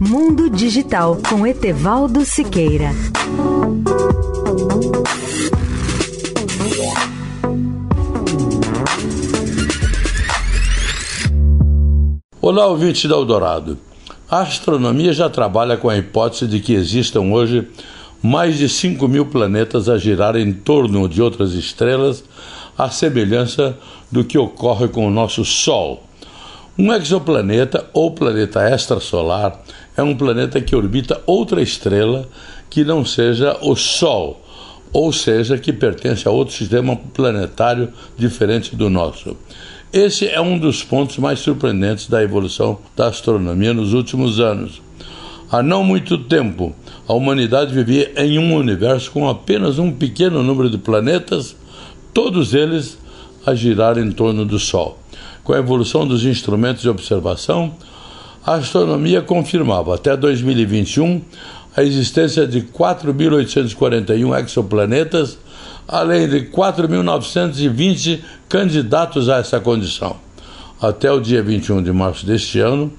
Mundo Digital com Etevaldo Siqueira. Olá, ouvinte da Eldorado. A astronomia já trabalha com a hipótese de que existam hoje mais de 5 mil planetas a girar em torno de outras estrelas, à semelhança do que ocorre com o nosso Sol. Um exoplaneta ou planeta extrasolar é um planeta que orbita outra estrela que não seja o Sol, ou seja, que pertence a outro sistema planetário diferente do nosso. Esse é um dos pontos mais surpreendentes da evolução da astronomia nos últimos anos. Há não muito tempo, a humanidade vivia em um universo com apenas um pequeno número de planetas, todos eles a girar em torno do Sol com a evolução dos instrumentos de observação, a astronomia confirmava até 2021 a existência de 4.841 exoplanetas, além de 4.920 candidatos a essa condição. Até o dia 21 de março deste ano,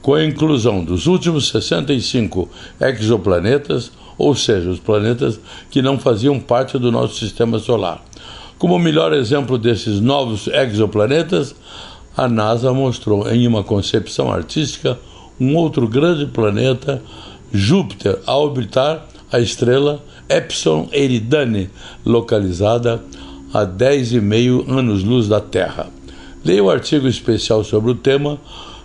com a inclusão dos últimos 65 exoplanetas, ou seja, os planetas que não faziam parte do nosso sistema solar. Como melhor exemplo desses novos exoplanetas, a NASA mostrou em uma concepção artística um outro grande planeta, Júpiter, a orbitar a estrela Epsilon Eridani, localizada a 10,5 anos-luz da Terra. Leia o artigo especial sobre o tema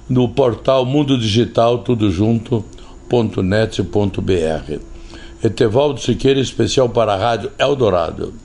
no portal Mundo Digital Tudo Junto.net.br. Etevaldo Siqueira, especial para a Rádio Eldorado.